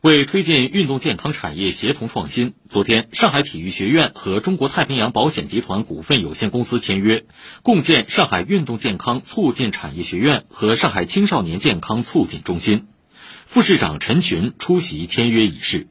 为推进运动健康产业协同创新昨天上海体育学院和中国太平洋保险集团股份有限公司签约共建上海运动健康促进产业学院和上海青少年健康促进中心。副市长陈群出席签约仪式。